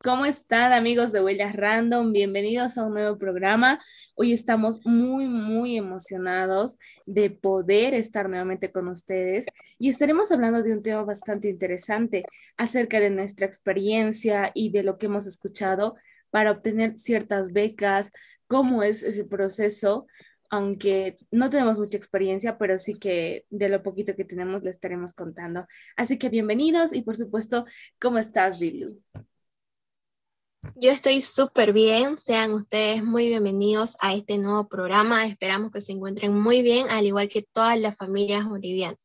¿Cómo están amigos de Huellas Random? Bienvenidos a un nuevo programa. Hoy estamos muy, muy emocionados de poder estar nuevamente con ustedes y estaremos hablando de un tema bastante interesante acerca de nuestra experiencia y de lo que hemos escuchado para obtener ciertas becas, cómo es ese proceso, aunque no tenemos mucha experiencia, pero sí que de lo poquito que tenemos le estaremos contando. Así que bienvenidos y por supuesto, ¿cómo estás, Dilu? Yo estoy súper bien, sean ustedes muy bienvenidos a este nuevo programa, esperamos que se encuentren muy bien, al igual que todas las familias bolivianas.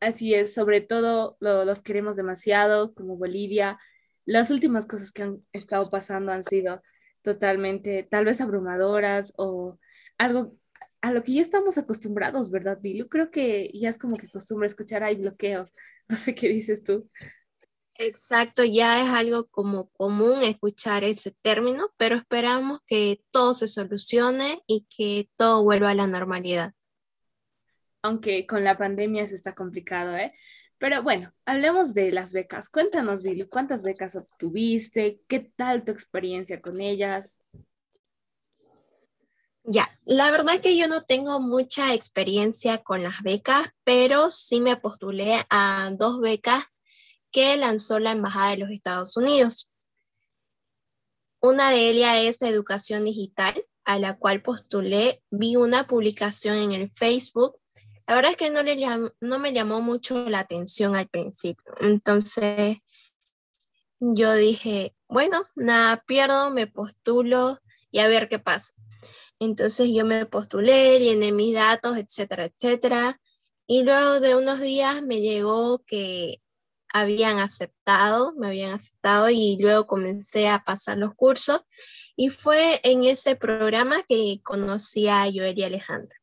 Así es, sobre todo los queremos demasiado como Bolivia. Las últimas cosas que han estado pasando han sido totalmente, tal vez abrumadoras o algo a lo que ya estamos acostumbrados, ¿verdad, Bilu? Creo que ya es como que costumbre escuchar, hay bloqueos. No sé qué dices tú. Exacto, ya es algo como común escuchar ese término, pero esperamos que todo se solucione y que todo vuelva a la normalidad. Aunque con la pandemia se está complicado, ¿eh? Pero bueno, hablemos de las becas. Cuéntanos, Billy, ¿cuántas becas obtuviste? ¿Qué tal tu experiencia con ellas? Ya, la verdad que yo no tengo mucha experiencia con las becas, pero sí me postulé a dos becas que lanzó la Embajada de los Estados Unidos. Una de ellas es Educación Digital, a la cual postulé, vi una publicación en el Facebook. La verdad es que no, le no me llamó mucho la atención al principio. Entonces, yo dije, bueno, nada pierdo, me postulo y a ver qué pasa. Entonces yo me postulé, llené mis datos, etcétera, etcétera. Y luego de unos días me llegó que habían aceptado, me habían aceptado y luego comencé a pasar los cursos y fue en ese programa que conocí a Joel y Alejandra.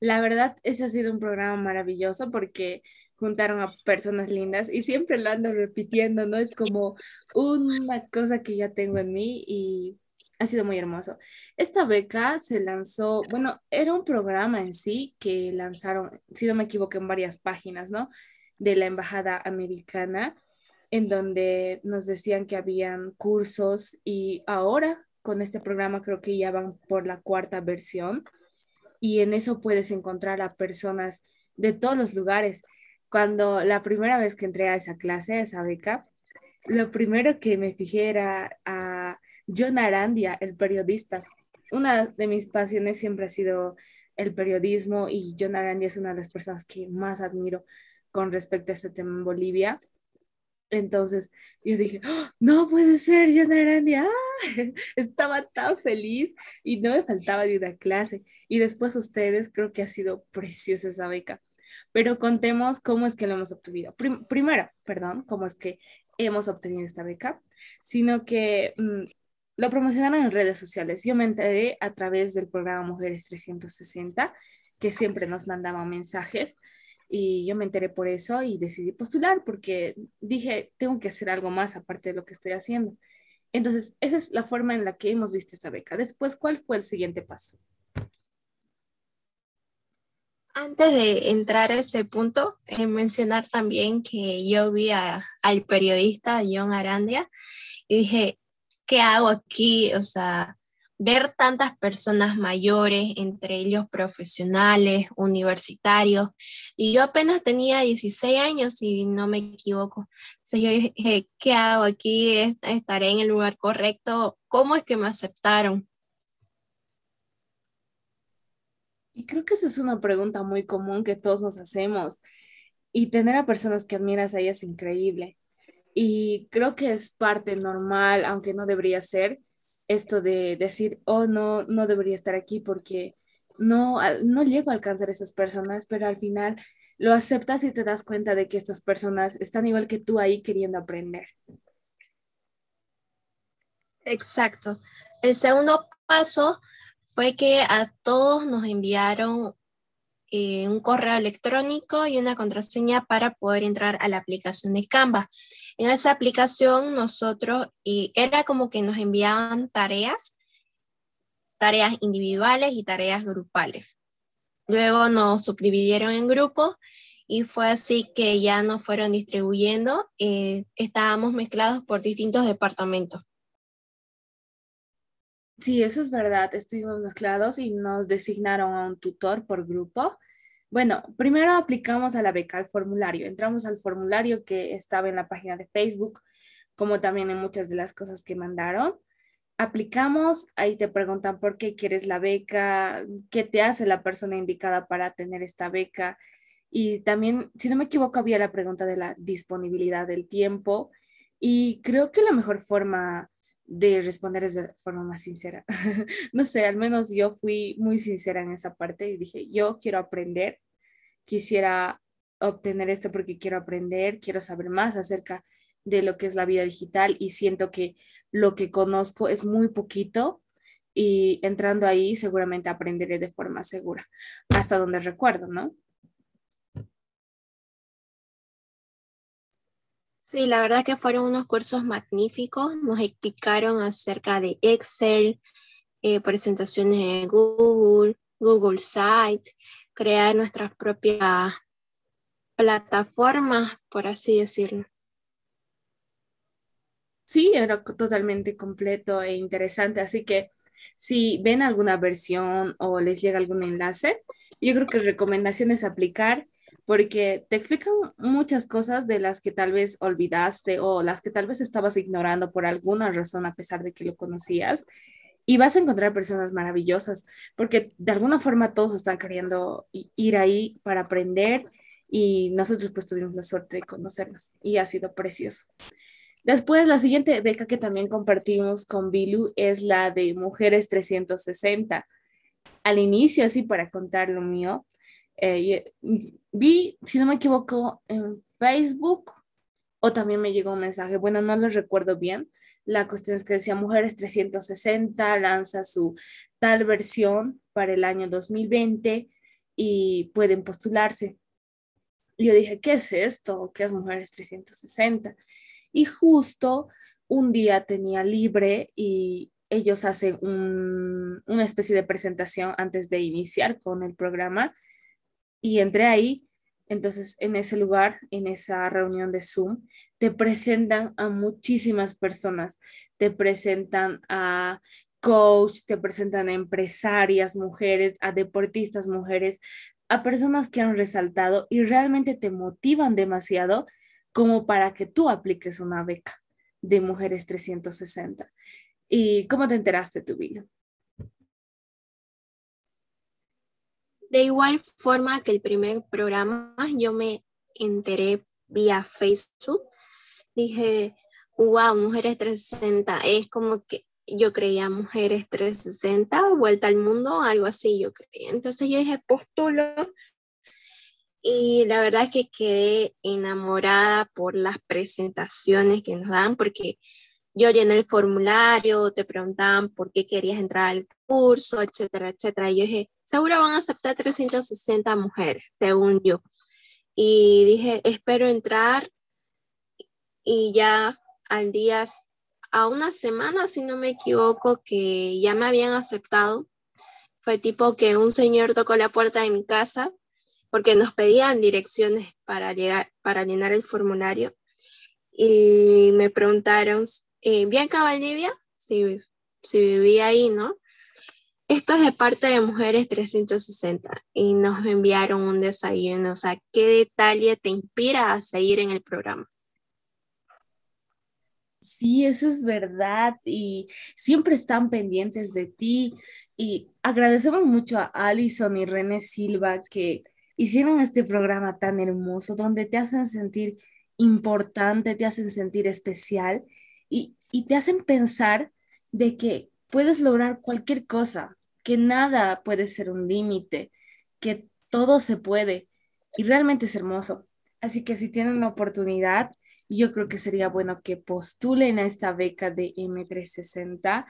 La verdad, ese ha sido un programa maravilloso porque juntaron a personas lindas y siempre lo ando repitiendo, ¿no? Es como una cosa que ya tengo en mí y ha sido muy hermoso. Esta beca se lanzó, bueno, era un programa en sí que lanzaron, si no me equivoco, en varias páginas, ¿no? De la Embajada Americana, en donde nos decían que habían cursos y ahora con este programa creo que ya van por la cuarta versión y en eso puedes encontrar a personas de todos los lugares. Cuando la primera vez que entré a esa clase, a esa beca, lo primero que me fijé era a John Arandia, el periodista. Una de mis pasiones siempre ha sido el periodismo y John Arandia es una de las personas que más admiro con respecto a este tema en Bolivia. Entonces yo dije, ¡Oh, no puede ser John Arandia, ¡Ah! estaba tan feliz y no me faltaba de una clase. Y después ustedes, creo que ha sido preciosa esa beca. Pero contemos cómo es que lo hemos obtenido. primero, perdón, cómo es que hemos obtenido esta beca, sino que mm, lo promocionaron en redes sociales. Yo me enteré a través del programa Mujeres 360, que siempre nos mandaban mensajes. Y yo me enteré por eso y decidí postular porque dije, tengo que hacer algo más aparte de lo que estoy haciendo. Entonces, esa es la forma en la que hemos visto esta beca. Después, ¿cuál fue el siguiente paso? Antes de entrar a ese punto, eh, mencionar también que yo vi al periodista John Arandia y dije, ¿qué hago aquí? O sea, ver tantas personas mayores, entre ellos profesionales, universitarios, y yo apenas tenía 16 años, si no me equivoco. Entonces yo dije, ¿qué hago aquí? ¿Estaré en el lugar correcto? ¿Cómo es que me aceptaron? Y creo que esa es una pregunta muy común que todos nos hacemos. Y tener a personas que admiras a ellas es increíble. Y creo que es parte normal, aunque no debería ser, esto de decir, oh, no, no debería estar aquí porque no, no llego a alcanzar a esas personas, pero al final lo aceptas y te das cuenta de que estas personas están igual que tú ahí queriendo aprender. Exacto. El segundo paso fue que a todos nos enviaron eh, un correo electrónico y una contraseña para poder entrar a la aplicación de Canva. En esa aplicación nosotros, y era como que nos enviaban tareas, tareas individuales y tareas grupales. Luego nos subdividieron en grupos y fue así que ya nos fueron distribuyendo. Eh, estábamos mezclados por distintos departamentos. Sí, eso es verdad. Estuvimos mezclados y nos designaron a un tutor por grupo. Bueno, primero aplicamos a la beca, al formulario. Entramos al formulario que estaba en la página de Facebook, como también en muchas de las cosas que mandaron. Aplicamos, ahí te preguntan por qué quieres la beca, qué te hace la persona indicada para tener esta beca. Y también, si no me equivoco, había la pregunta de la disponibilidad del tiempo. Y creo que la mejor forma de responder es de forma más sincera. no sé, al menos yo fui muy sincera en esa parte y dije, yo quiero aprender, quisiera obtener esto porque quiero aprender, quiero saber más acerca de lo que es la vida digital y siento que lo que conozco es muy poquito y entrando ahí seguramente aprenderé de forma segura, hasta donde recuerdo, ¿no? Sí, la verdad que fueron unos cursos magníficos. Nos explicaron acerca de Excel, eh, presentaciones de Google, Google Sites, crear nuestras propias plataformas, por así decirlo. Sí, era totalmente completo e interesante. Así que si ven alguna versión o les llega algún enlace, yo creo que recomendación es aplicar porque te explican muchas cosas de las que tal vez olvidaste o las que tal vez estabas ignorando por alguna razón a pesar de que lo conocías. Y vas a encontrar personas maravillosas, porque de alguna forma todos están queriendo ir ahí para aprender y nosotros pues tuvimos la suerte de conocernos y ha sido precioso. Después, la siguiente beca que también compartimos con Bilu es la de Mujeres 360. Al inicio, así para contar lo mío, eh, vi, si no me equivoco, en Facebook o también me llegó un mensaje, bueno, no lo recuerdo bien. La cuestión es que decía Mujeres 360 lanza su tal versión para el año 2020 y pueden postularse. Yo dije, ¿qué es esto? ¿Qué es Mujeres 360? Y justo un día tenía libre y ellos hacen una especie de presentación antes de iniciar con el programa y entré ahí. Entonces, en ese lugar, en esa reunión de Zoom, te presentan a muchísimas personas. Te presentan a coach, te presentan a empresarias mujeres, a deportistas mujeres, a personas que han resaltado y realmente te motivan demasiado como para que tú apliques una beca de Mujeres 360. ¿Y cómo te enteraste tu De igual forma que el primer programa, yo me enteré vía Facebook. Dije, wow, Mujeres 360, es como que yo creía Mujeres 360, vuelta al mundo, algo así yo creía. Entonces yo dije, postulo. Y la verdad es que quedé enamorada por las presentaciones que nos dan, porque yo llené el formulario, te preguntaban por qué querías entrar al curso, etcétera, etcétera. Y yo dije, seguro van a aceptar 360 mujeres, según yo. Y dije, espero entrar y ya al día, a una semana, si no me equivoco, que ya me habían aceptado. Fue tipo que un señor tocó la puerta de mi casa porque nos pedían direcciones para, llegar, para llenar el formulario y me preguntaron eh, Bianca Valdivia, si, si vivía ahí, ¿no? Esto es de parte de Mujeres 360 y nos enviaron un desayuno. O sea, ¿qué detalle te inspira a seguir en el programa? Sí, eso es verdad y siempre están pendientes de ti y agradecemos mucho a Alison y René Silva que hicieron este programa tan hermoso donde te hacen sentir importante, te hacen sentir especial y, te hacen pensar de que puedes lograr cualquier cosa, que nada puede ser un límite, que todo se puede y realmente es hermoso. Así que si tienen la oportunidad, yo creo que sería bueno que postulen a esta beca de M360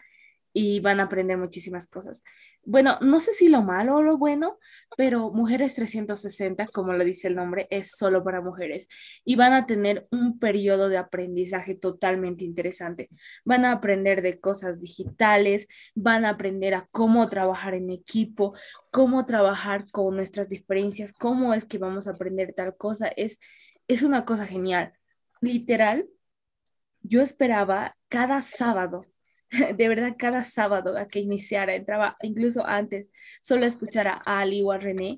y van a aprender muchísimas cosas. Bueno, no sé si lo malo o lo bueno, pero Mujeres 360, como lo dice el nombre, es solo para mujeres y van a tener un periodo de aprendizaje totalmente interesante. Van a aprender de cosas digitales, van a aprender a cómo trabajar en equipo, cómo trabajar con nuestras diferencias, cómo es que vamos a aprender tal cosa. Es, es una cosa genial. Literal, yo esperaba cada sábado de verdad cada sábado a que iniciara, entraba incluso antes, solo a escuchar a Ali o a René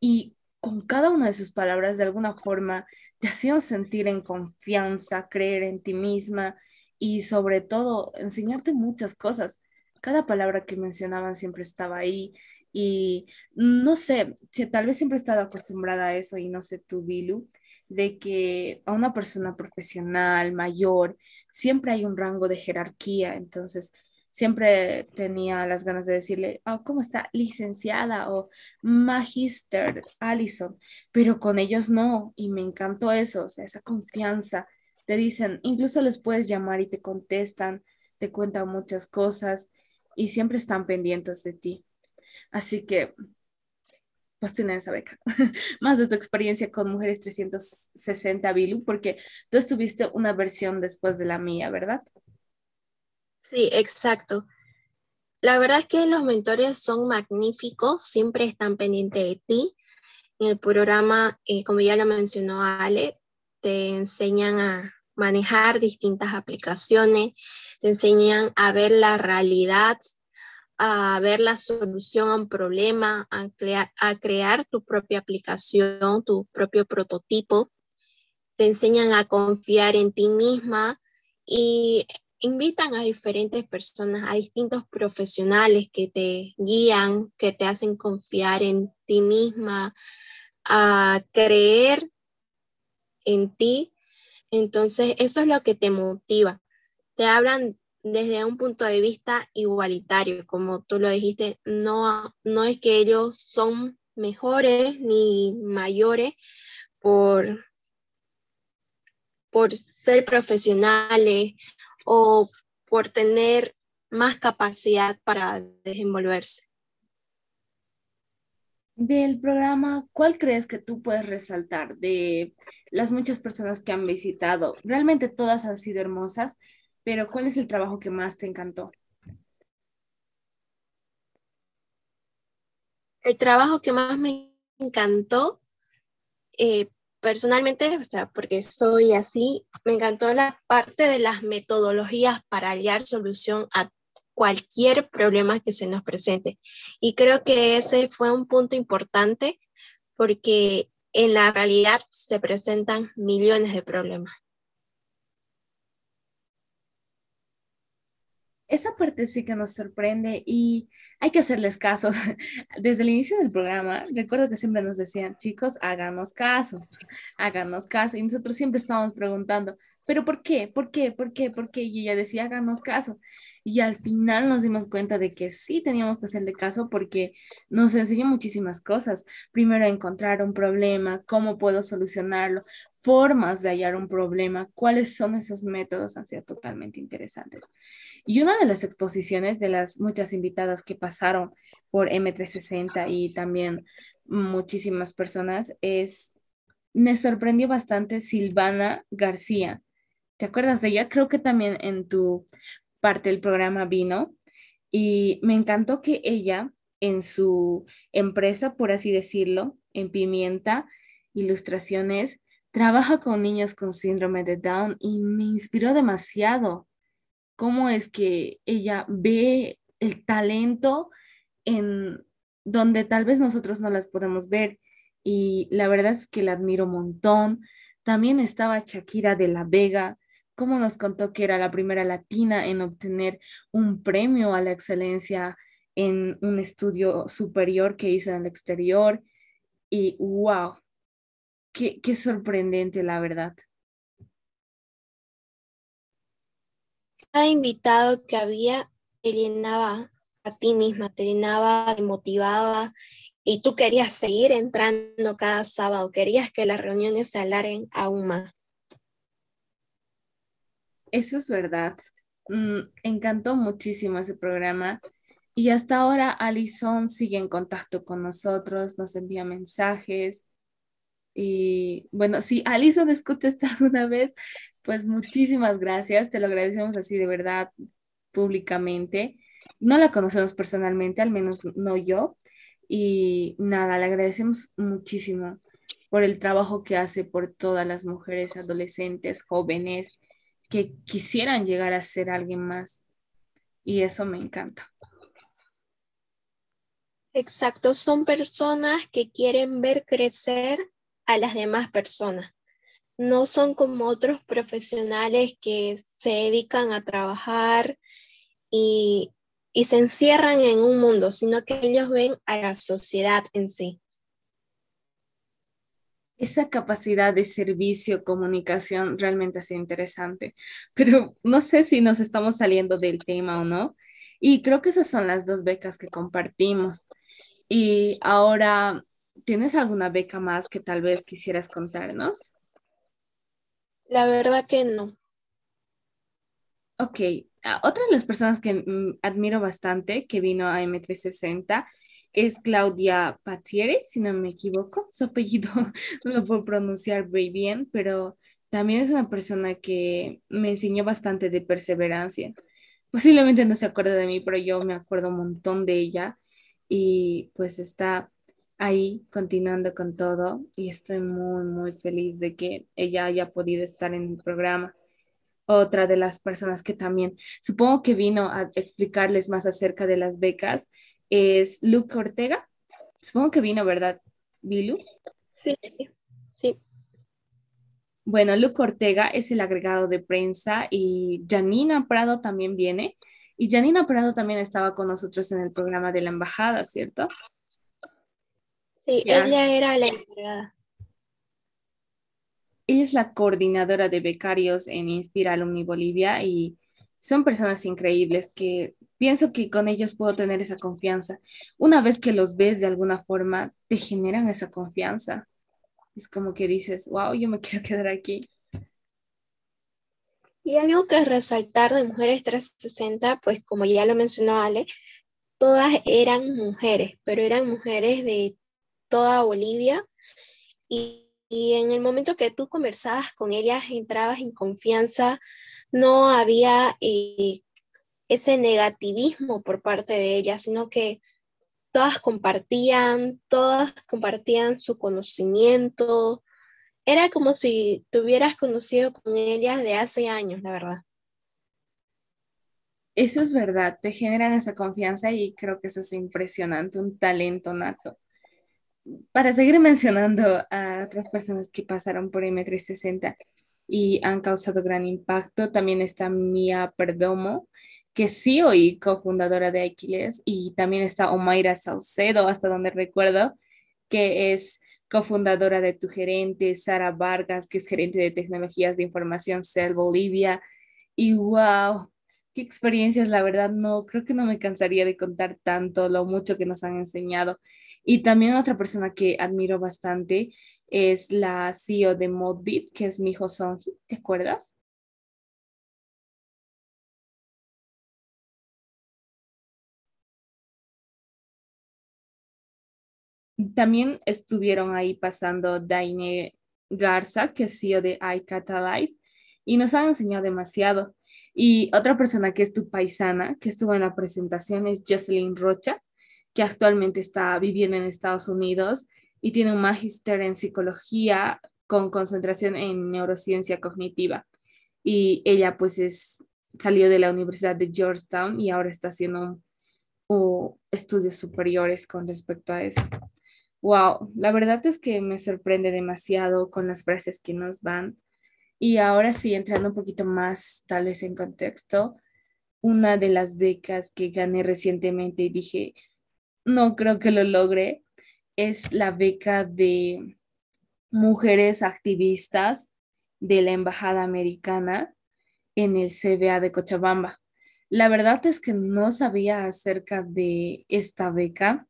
y con cada una de sus palabras de alguna forma te hacían sentir en confianza, creer en ti misma y sobre todo enseñarte muchas cosas. Cada palabra que mencionaban siempre estaba ahí y no sé, si tal vez siempre he estado acostumbrada a eso y no sé tú, Bilu, de que a una persona profesional, mayor, siempre hay un rango de jerarquía, entonces siempre tenía las ganas de decirle, oh, ¿cómo está? Licenciada o Magister Allison, pero con ellos no, y me encantó eso, esa confianza. Te dicen, incluso les puedes llamar y te contestan, te cuentan muchas cosas y siempre están pendientes de ti. Así que pues tener esa beca. Más de tu experiencia con Mujeres 360, Bilu, porque tú estuviste una versión después de la mía, ¿verdad? Sí, exacto. La verdad es que los mentores son magníficos, siempre están pendientes de ti. En el programa, eh, como ya lo mencionó Ale, te enseñan a manejar distintas aplicaciones, te enseñan a ver la realidad a ver la solución a un problema, a, a crear tu propia aplicación, tu propio prototipo. Te enseñan a confiar en ti misma y invitan a diferentes personas, a distintos profesionales que te guían, que te hacen confiar en ti misma, a creer en ti. Entonces, eso es lo que te motiva. Te hablan desde un punto de vista igualitario, como tú lo dijiste, no, no es que ellos son mejores ni mayores por, por ser profesionales o por tener más capacidad para desenvolverse. Del programa, ¿cuál crees que tú puedes resaltar de las muchas personas que han visitado? Realmente todas han sido hermosas, pero ¿cuál es el trabajo que más te encantó? El trabajo que más me encantó, eh, personalmente, o sea, porque soy así, me encantó la parte de las metodologías para hallar solución a cualquier problema que se nos presente. Y creo que ese fue un punto importante porque en la realidad se presentan millones de problemas. Esa parte sí que nos sorprende y hay que hacerles caso. Desde el inicio del programa, recuerdo que siempre nos decían, chicos, háganos caso, háganos caso. Y nosotros siempre estábamos preguntando, ¿pero por qué? ¿Por qué? ¿Por qué? ¿Por qué? Y ella decía, háganos caso. Y al final nos dimos cuenta de que sí teníamos que hacerle caso porque nos enseñó muchísimas cosas. Primero, encontrar un problema, cómo puedo solucionarlo, formas de hallar un problema, cuáles son esos métodos, han sido totalmente interesantes. Y una de las exposiciones de las muchas invitadas que pasaron por M360 y también muchísimas personas es, me sorprendió bastante Silvana García. ¿Te acuerdas de ella? Creo que también en tu parte del programa vino y me encantó que ella en su empresa, por así decirlo, en Pimienta Ilustraciones, trabaja con niños con síndrome de Down y me inspiró demasiado cómo es que ella ve el talento en donde tal vez nosotros no las podemos ver y la verdad es que la admiro un montón. También estaba Shakira de la Vega, como nos contó que era la primera latina en obtener un premio a la excelencia en un estudio superior que hizo en el exterior. Y wow, qué, qué sorprendente, la verdad. Cada invitado que había te llenaba a ti misma, te llenaba, te motivaba y tú querías seguir entrando cada sábado, querías que las reuniones se alarguen aún más. Eso es verdad. mm, encantó muchísimo ese programa y hasta ahora Alison sigue en contacto con nosotros, nos envía mensajes. Y bueno, si Alison escucha esto alguna vez, pues muchísimas gracias, te lo agradecemos así de verdad públicamente. No la conocemos personalmente, al menos no yo. Y nada, le agradecemos muchísimo por el trabajo que hace por todas las mujeres, adolescentes, jóvenes que quisieran llegar a ser alguien más. Y eso me encanta. Exacto, son personas que quieren ver crecer a las demás personas. No son como otros profesionales que se dedican a trabajar y, y se encierran en un mundo, sino que ellos ven a la sociedad en sí. Esa capacidad de servicio, comunicación, realmente ha interesante, pero no sé si nos estamos saliendo del tema o no. Y creo que esas son las dos becas que compartimos. Y ahora, ¿tienes alguna beca más que tal vez quisieras contarnos? La verdad que no. Ok, ah, otra de las personas que mm, admiro bastante que vino a M360 es Claudia Patieri, si no me equivoco. Su apellido no lo puedo pronunciar muy bien, pero también es una persona que me enseñó bastante de perseverancia. Posiblemente no se acuerda de mí, pero yo me acuerdo un montón de ella y pues está ahí continuando con todo y estoy muy, muy feliz de que ella haya podido estar en el programa. Otra de las personas que también supongo que vino a explicarles más acerca de las becas es Luke Ortega. Supongo que vino, ¿verdad, Bilu? Sí, sí. Bueno, Luke Ortega es el agregado de prensa y Janina Prado también viene. Y Janina Prado también estaba con nosotros en el programa de la embajada, ¿cierto? Sí, ella era la encargada. Ella es la coordinadora de becarios en Inspira Alumni Bolivia y son personas increíbles que pienso que con ellos puedo tener esa confianza. Una vez que los ves de alguna forma, te generan esa confianza. Es como que dices, wow, yo me quiero quedar aquí. Y algo que resaltar de Mujeres 360, pues como ya lo mencionó Ale, todas eran mujeres, pero eran mujeres de toda Bolivia. Y, en el momento que tú conversabas con ellas, entrabas en confianza, no había eh, ese negativismo por parte de ellas, sino que todas compartían, todas compartían su conocimiento. Era como si te hubieras conocido con ellas de hace años, la verdad. Eso es verdad, te generan esa confianza y creo que eso es impresionante, un talento nato. Para seguir mencionando a otras personas que pasaron por M360 y han causado gran impacto, también está Mia Perdomo, que sí oí cofundadora de Aquiles, y también está Omaira Salcedo, hasta donde recuerdo, que es cofundadora de Tu Gerente, Sara Vargas, que es gerente de tecnologías de información CEL Bolivia. Y wow, qué experiencias, la verdad, no, creo que no me cansaría de contar tanto lo mucho que nos han enseñado. Y también otra persona que admiro bastante es la CEO de Modbit, que es Mijo Sonji, ¿te acuerdas? También estuvieron ahí pasando Daine Garza, que es CEO de iCatalyze, y nos han enseñado demasiado. Y otra persona que es tu paisana, que estuvo en la presentación, es Jocelyn Rocha, que actualmente está viviendo en Estados Unidos y tiene un magíster en psicología con concentración en neurociencia cognitiva. Y ella pues es, salió de la Universidad de Georgetown y ahora está haciendo estudios superiores con respecto a eso. Wow, la verdad es que me sorprende demasiado con las frases que nos van. Y ahora sí, entrando un poquito más tal vez en contexto, una de las becas que gané recientemente y dije, no creo que lo logre, es la beca de mujeres activistas de la Embajada Americana en el CBA de Cochabamba. La verdad es que no sabía acerca de esta beca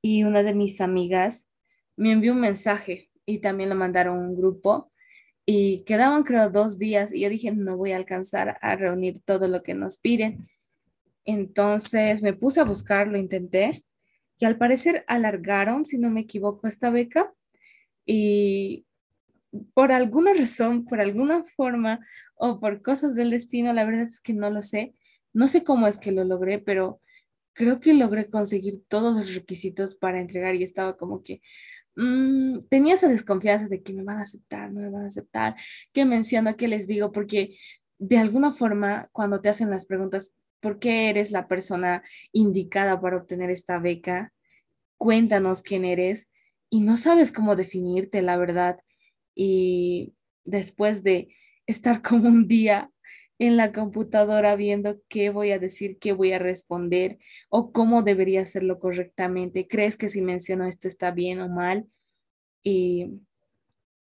y una de mis amigas me envió un mensaje y también lo mandaron a un grupo y quedaban creo dos días y yo dije, no voy a alcanzar a reunir todo lo que nos piden. Entonces me puse a buscar, lo intenté y al parecer alargaron, si no me equivoco, esta beca y por alguna razón, por alguna forma o por cosas del destino, la verdad es que no lo sé. No sé cómo es que lo logré, pero creo que logré conseguir todos los requisitos para entregar y estaba como que mm, tenía esa desconfianza de que me van a aceptar, no me van a aceptar, qué menciono, qué les digo, porque de alguna forma cuando te hacen las preguntas, ¿por qué eres la persona indicada para obtener esta beca? Cuéntanos quién eres y no sabes cómo definirte, la verdad. Y después de estar como un día en la computadora viendo qué voy a decir, qué voy a responder o cómo debería hacerlo correctamente. ¿Crees que si menciono esto está bien o mal? Y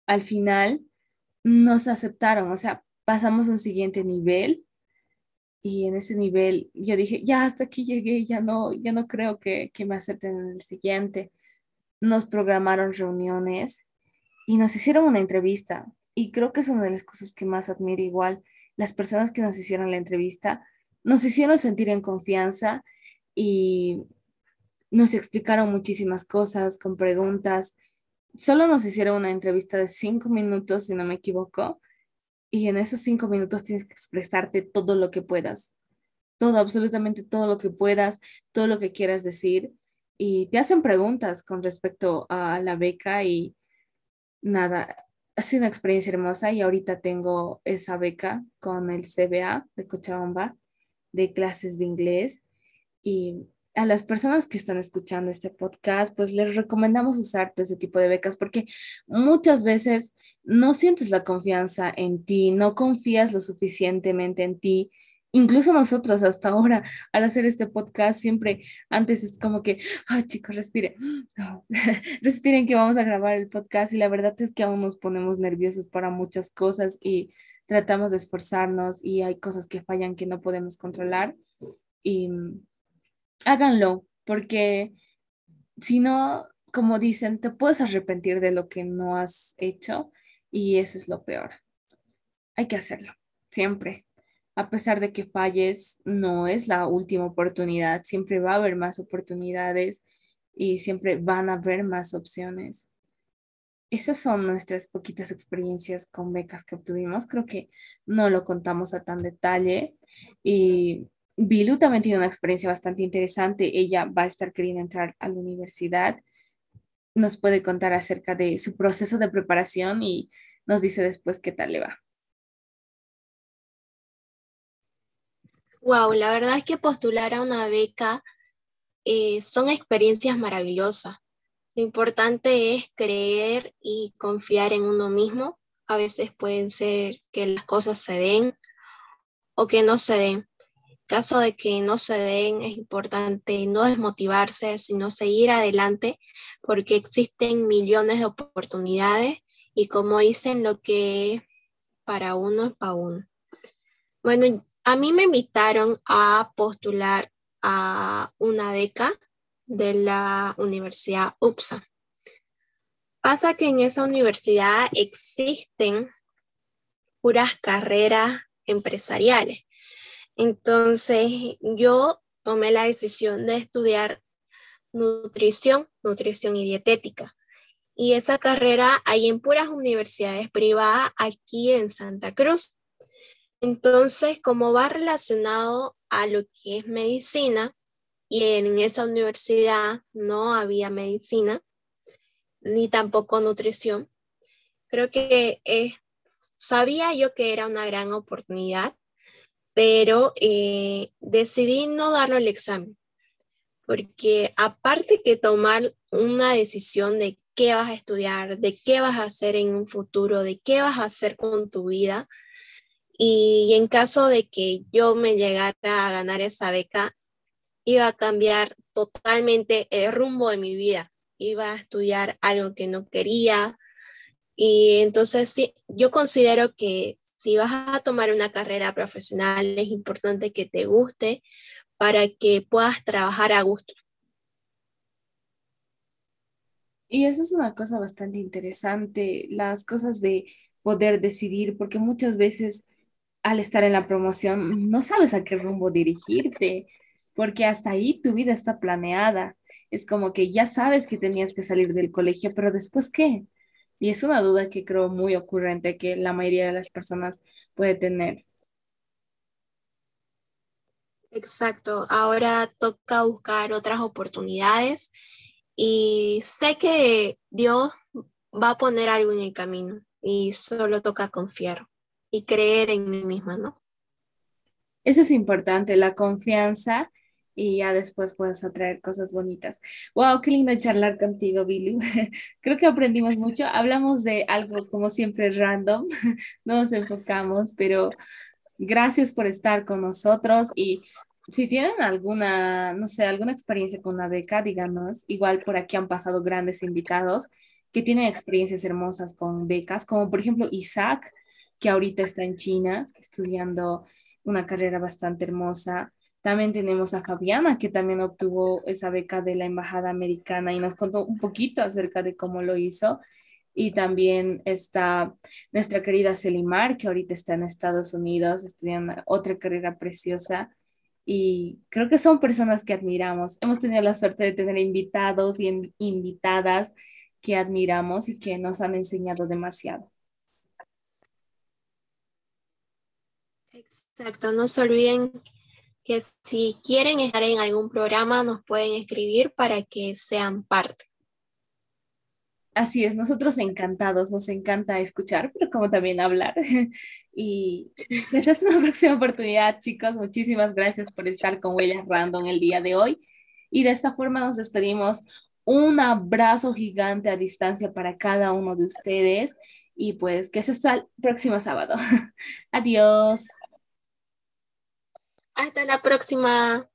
al final nos aceptaron, o sea, pasamos a un siguiente nivel y en ese nivel yo dije, ya hasta aquí llegué, ya no, ya no creo que, que me acepten en el siguiente. Nos programaron reuniones y nos hicieron una entrevista y creo que es una de las cosas que más admiro igual las personas que nos hicieron la entrevista nos hicieron sentir en confianza y nos explicaron muchísimas cosas con preguntas. Solo nos hicieron una entrevista de cinco minutos, si no me equivoco, y en esos cinco minutos tienes que expresarte todo lo que puedas, todo, absolutamente todo lo que puedas, todo lo que quieras decir, y te hacen preguntas con respecto a la beca y nada, ha sido una experiencia hermosa y ahorita tengo esa beca con el CBA de Cochabamba de clases de inglés. Y a las personas que están escuchando este podcast, pues les recomendamos usar todo ese tipo de becas porque muchas veces no sientes la confianza en ti, no confías lo suficientemente en ti. Incluso nosotros hasta ahora, al hacer este podcast, siempre antes es como que, ay chicos, respiren, respiren que vamos a grabar el podcast y la verdad es que aún nos ponemos nerviosos para muchas cosas y tratamos de esforzarnos y hay cosas que fallan que no podemos controlar y mm, háganlo porque si no, como dicen, te puedes arrepentir de lo que no has hecho y eso es lo peor. Hay que hacerlo, siempre a pesar de que falles, no es la última oportunidad, siempre va a haber más oportunidades y siempre van a haber más opciones. Esas son nuestras poquitas experiencias con becas que obtuvimos. Creo que no lo contamos a tan detalle. Y Bilu también tiene una experiencia bastante interesante. Ella va a estar queriendo entrar a la universidad. Nos puede contar acerca de su proceso de preparación y nos dice después qué tal le va. Wow, la verdad es que postular a una beca eh, son experiencias maravillosas. Lo importante es creer y confiar en uno mismo. A veces pueden ser que las cosas se den o que no se den. Caso de que no se den, es importante no desmotivarse, sino seguir adelante porque existen millones de oportunidades y como dicen, lo que para uno es para uno. Bueno, a mí me invitaron a postular a una beca de la Universidad UPSA. Pasa que en esa universidad existen puras carreras empresariales. Entonces yo tomé la decisión de estudiar nutrición, nutrición y dietética. Y esa carrera hay en puras universidades privadas aquí en Santa Cruz. Entonces, como va relacionado a lo que es medicina, y en esa universidad no había medicina, ni tampoco nutrición, creo que sabía yo que era una gran oportunidad, pero eh, decidí no darlo el examen, porque aparte que tomar una decisión de qué vas a estudiar, de qué vas a hacer en un futuro, de qué vas a hacer con tu vida, y en caso de que yo me llegara a ganar esa beca, iba a cambiar totalmente el rumbo de mi vida. Iba a estudiar algo que no quería. Y entonces sí, yo considero que si vas a tomar una carrera profesional es importante que te guste para que puedas trabajar a gusto. Y eso es una cosa bastante interesante, las cosas de poder decidir, porque muchas veces al estar en la promoción no sabes a qué rumbo dirigirte, porque hasta ahí tu vida está planeada. Es como que ya sabes que tenías que salir del colegio, pero después qué? Y es una duda que creo muy ocurrente que la mayoría de las personas puede tener. Exacto, ahora toca buscar otras oportunidades y sé que Dios va a poner algo en el camino y solo toca confiar y creer en mí misma, ¿no? Eso es importante, la confianza y ya después puedes atraer cosas bonitas. Wow, qué lindo charlar contigo, Billy. Creo que aprendimos mucho. Hablamos de algo como siempre random, no nos enfocamos, pero gracias por estar con nosotros y si tienen alguna, no sé, alguna experiencia con una beca, díganos. Igual por aquí han pasado grandes invitados que tienen experiencias hermosas con becas, como por ejemplo Isaac, que ahorita está en China estudiando una carrera bastante hermosa. También tenemos a Fabiana, que también obtuvo esa beca de la Embajada Americana y nos contó un poquito acerca de cómo lo hizo. Y también está nuestra querida Selimar, que ahorita está en Estados Unidos estudiando otra carrera preciosa y creo que son personas que admiramos. Hemos tenido la suerte de tener invitados y invitadas que admiramos y que nos han enseñado demasiado. Exacto, no se olviden que si quieren estar en algún programa nos pueden escribir para que sean parte. Así es, nosotros encantados, nos encanta escuchar, pero como también hablar. Y pues es una próxima oportunidad, chicos. Muchísimas gracias por estar con Huellas Random el día de hoy. Y de esta forma nos despedimos. Un abrazo gigante a distancia para cada uno de ustedes. Y pues que se hasta el próximo sábado. Adiós. Hasta la próxima.